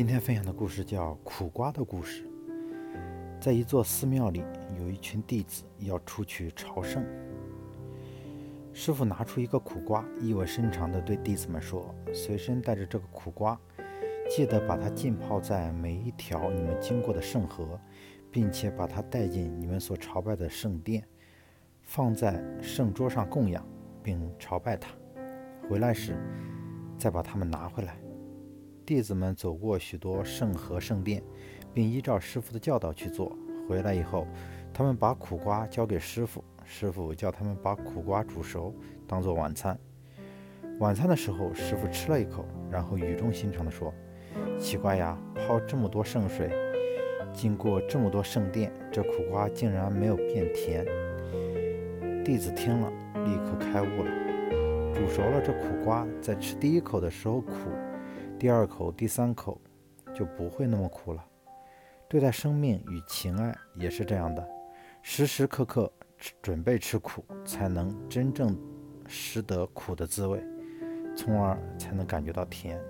今天分享的故事叫《苦瓜的故事》。在一座寺庙里，有一群弟子要出去朝圣。师傅拿出一个苦瓜，意味深长地对弟子们说：“随身带着这个苦瓜，记得把它浸泡在每一条你们经过的圣河，并且把它带进你们所朝拜的圣殿，放在圣桌上供养，并朝拜它。回来时，再把它们拿回来。”弟子们走过许多圣河圣殿，并依照师傅的教导去做。回来以后，他们把苦瓜交给师傅，师傅叫他们把苦瓜煮熟，当做晚餐。晚餐的时候，师傅吃了一口，然后语重心长地说：“奇怪呀，泡这么多圣水，经过这么多圣殿，这苦瓜竟然没有变甜。”弟子听了，立刻开悟了。煮熟了这苦瓜，在吃第一口的时候苦。第二口、第三口就不会那么苦了。对待生命与情爱也是这样的，时时刻刻准备吃苦，才能真正识得苦的滋味，从而才能感觉到甜。